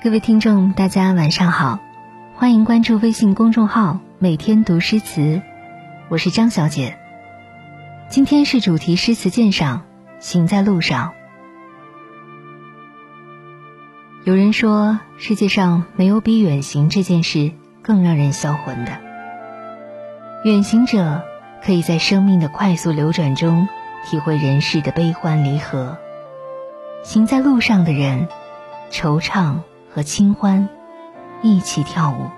各位听众，大家晚上好，欢迎关注微信公众号“每天读诗词”，我是张小姐。今天是主题诗词鉴赏，行在路上。有人说，世界上没有比远行这件事更让人销魂的。远行者可以在生命的快速流转中，体会人世的悲欢离合；行在路上的人，惆怅。和清欢一起跳舞，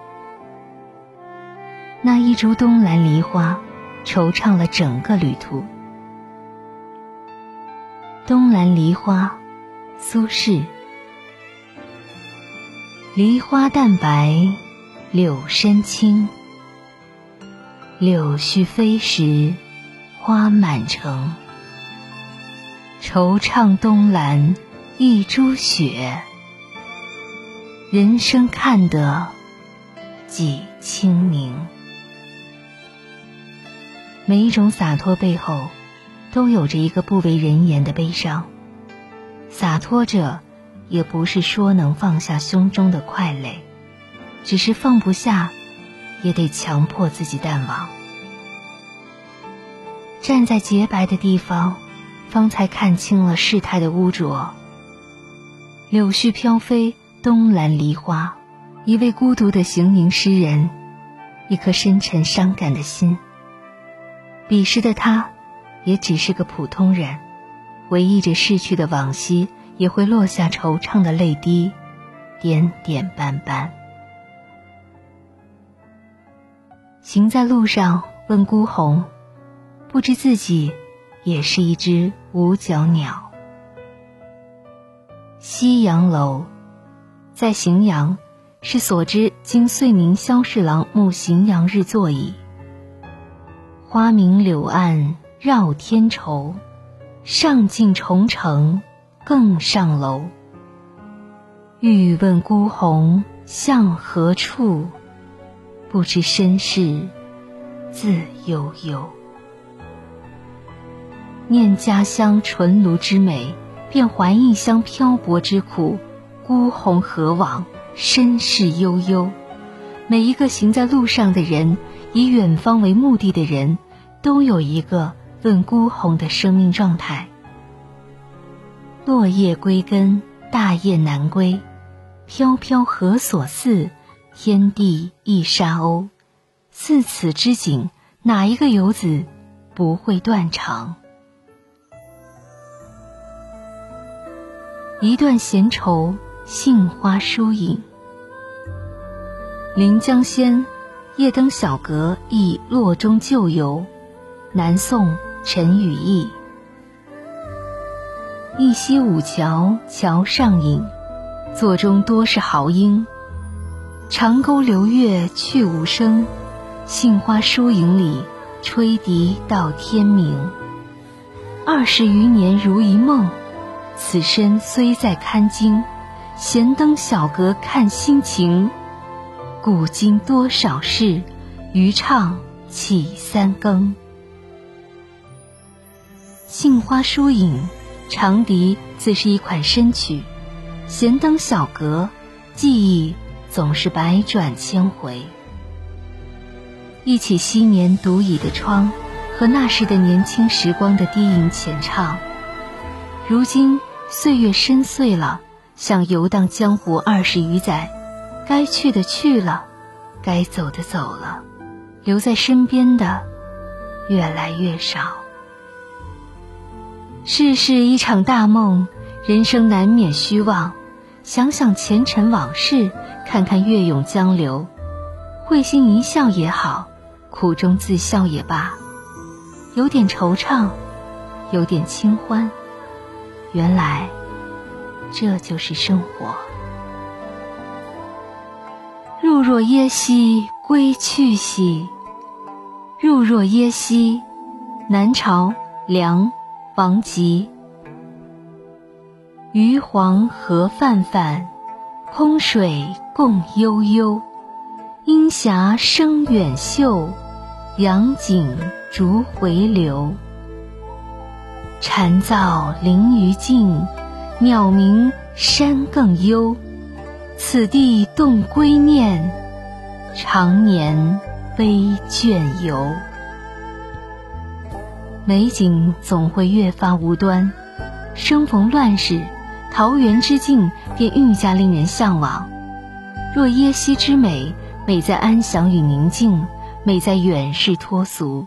那一株东兰梨花，惆怅了整个旅途。东兰梨花，苏轼。梨花淡白，柳深青。柳絮飞时，花满城。惆怅东兰一株雪。人生看得几清明。每一种洒脱背后，都有着一个不为人言的悲伤。洒脱者，也不是说能放下胸中的快累，只是放不下，也得强迫自己淡忘。站在洁白的地方，方才看清了世态的污浊。柳絮飘飞。东兰梨花，一位孤独的行吟诗人，一颗深沉伤感的心。彼时的他，也只是个普通人，回忆着逝去的往昔，也会落下惆怅的泪滴，点点斑斑。行在路上，问孤鸿，不知自己也是一只五角鸟。夕阳楼。在荥阳，是所知今遂宁萧侍郎慕荥阳日坐矣。花明柳暗绕天愁，上进重城更上楼。欲问孤鸿向何处？不知身世自悠悠。念家乡纯卢之美，便怀异乡漂泊之苦。孤鸿何往？身世悠悠。每一个行在路上的人，以远方为目的的人，都有一个问孤鸿的生命状态。落叶归根，大雁南归。飘飘何所似？天地一沙鸥。似此之景，哪一个游子不会断肠？一段闲愁。杏花疏影，临江仙，夜登小阁忆洛中旧游。南宋陈与义。一溪五桥桥上影，座中多是豪英。长沟流月去无声，杏花疏影里吹笛到天明。二十余年如一梦，此身虽在堪经。闲登小阁看心情，古今多少事，渔唱起三更。杏花疏影，长笛自是一款深曲。闲登小阁，记忆总是百转千回。忆起昔年独倚的窗，和那时的年轻时光的低吟浅唱。如今岁月深邃了。像游荡江湖二十余载，该去的去了，该走的走了，留在身边的越来越少。世事一场大梦，人生难免虚妄。想想前尘往事，看看月涌江流，会心一笑也好，苦中自笑也罢，有点惆怅，有点清欢。原来。这就是生活。入若耶溪归去兮，入若耶溪，南朝梁王吉。余黄河泛泛，空水共悠悠。阴霞生远岫，阳景逐回流。蝉噪林愈静。鸟鸣山更幽，此地动归念，常年悲倦游。美景总会越发无端，生逢乱世，桃源之境便愈加令人向往。若耶溪之美，美在安详与宁静，美在远世脱俗。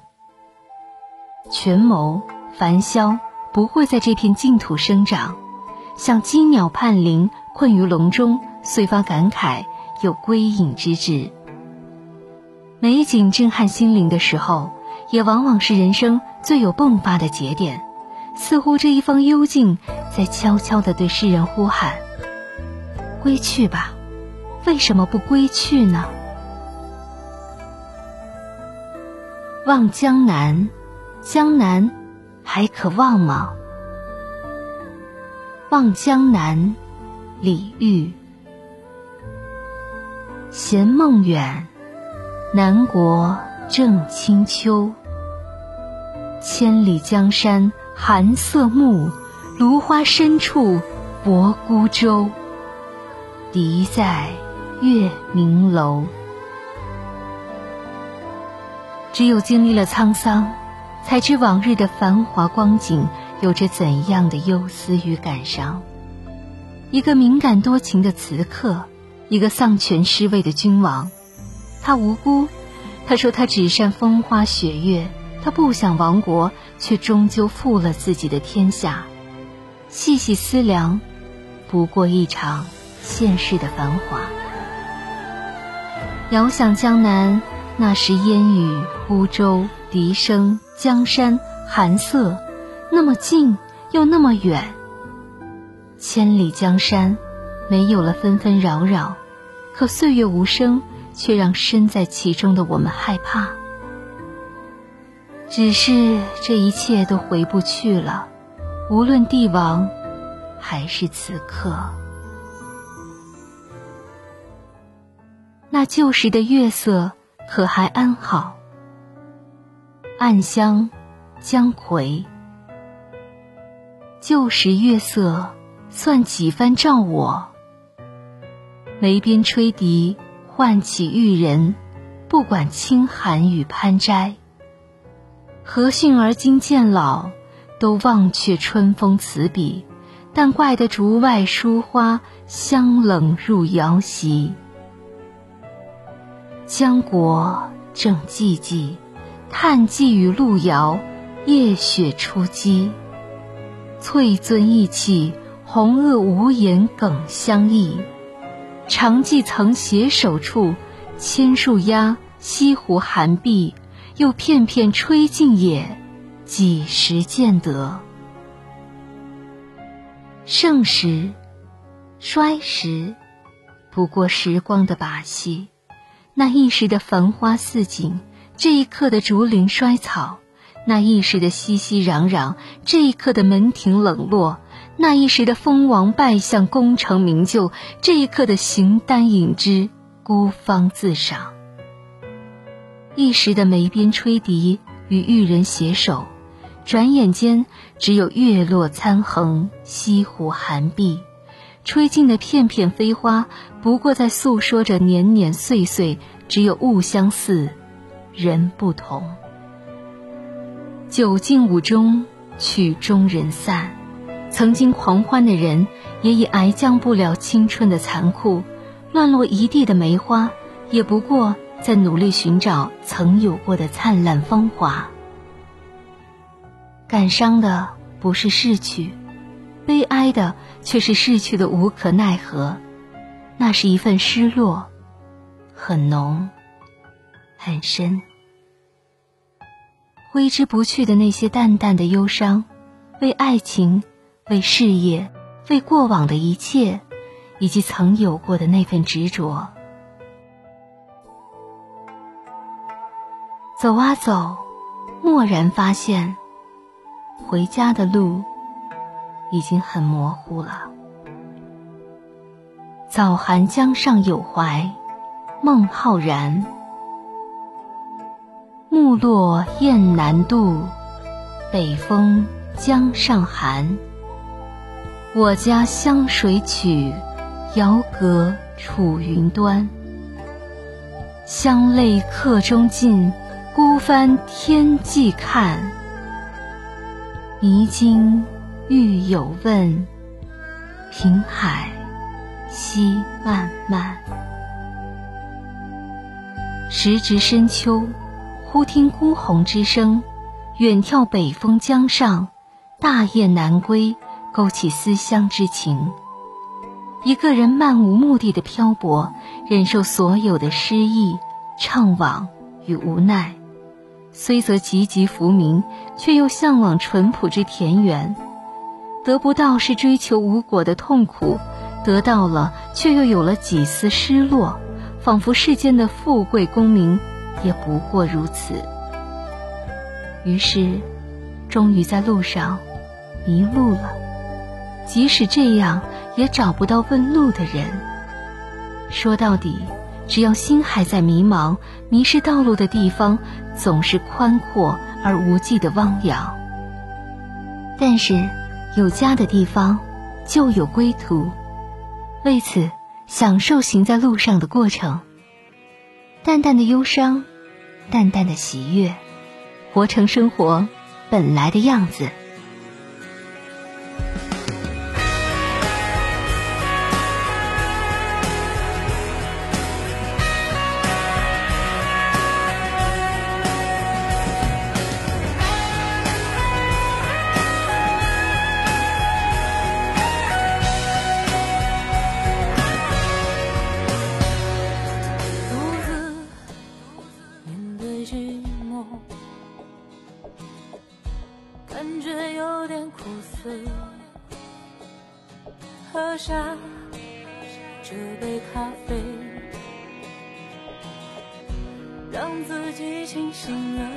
权谋、繁嚣不会在这片净土生长，像鸡鸟盼灵，困于笼中。遂发感慨，有归隐之志。美景震撼心灵的时候，也往往是人生最有迸发的节点。似乎这一方幽静，在悄悄地对世人呼喊：“归去吧，为什么不归去呢？”望江南，江南还可望吗？望江南，李煜。闲梦远，南国正清秋。千里江山寒色暮，芦花深处泊孤舟。笛在月明楼。只有经历了沧桑，才知往日的繁华光景有着怎样的忧思与感伤。一个敏感多情的词客。一个丧权失位的君王，他无辜。他说他只善风花雪月，他不想亡国，却终究负了自己的天下。细细思量，不过一场现世的繁华。遥想江南，那时烟雨、孤舟、笛声、江山、寒色，那么近又那么远。千里江山，没有了纷纷扰扰。可岁月无声，却让身在其中的我们害怕。只是这一切都回不去了，无论帝王，还是此刻。那旧时的月色，可还安好？暗香，江葵。旧时月色，算几番照我？眉边吹笛，唤起玉人，不管清寒与攀摘。何逊而今渐老，都忘却春风词笔，但怪得竹外疏花香冷入瑶席。江国正寂寂，叹寄与路遥，夜雪初积。翠樽意气，红萼无言耿相忆。常记曾携手处，千树压，西湖寒碧，又片片吹尽也，几时见得？盛时，衰时，不过时光的把戏。那一时的繁花似锦，这一刻的竹林衰草；那一时的熙熙攘攘，这一刻的门庭冷落。那一时的封王拜相、功成名就，这一刻的形单影只、孤芳自赏；一时的眉边吹笛与玉人携手，转眼间只有月落参横、西湖寒碧，吹尽的片片飞花，不过在诉说着年年岁岁，只有物相似，人不同。酒尽五中，曲终人散。曾经狂欢的人，也已挨将不了青春的残酷；乱落一地的梅花，也不过在努力寻找曾有过的灿烂芳华。感伤的不是逝去，悲哀的却是逝去的无可奈何。那是一份失落，很浓，很深，挥之不去的那些淡淡的忧伤，为爱情。为事业，为过往的一切，以及曾有过的那份执着。走啊走，蓦然发现，回家的路已经很模糊了。早寒江上有怀，孟浩然。落雁南渡，北风江上寒。我家湘水曲，遥隔楚云端。乡泪客中尽，孤帆天际看。迷津欲有问，平海夕漫漫。时值深秋，忽听孤鸿之声，远眺北风江上，大雁南归，勾起思乡之情。一个人漫无目的的漂泊，忍受所有的失意、怅惘与无奈。虽则籍籍浮名，却又向往淳朴之田园。得不到是追求无果的痛苦，得到了却又有了几丝失落。仿佛世间的富贵功名，也不过如此。于是，终于在路上迷路了。即使这样，也找不到问路的人。说到底，只要心还在迷茫，迷失道路的地方总是宽阔而无际的汪洋。但是，有家的地方就有归途。为此。享受行在路上的过程，淡淡的忧伤，淡淡的喜悦，活成生活本来的样子。喝下这杯咖啡，让自己清醒了。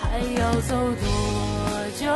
还要走多久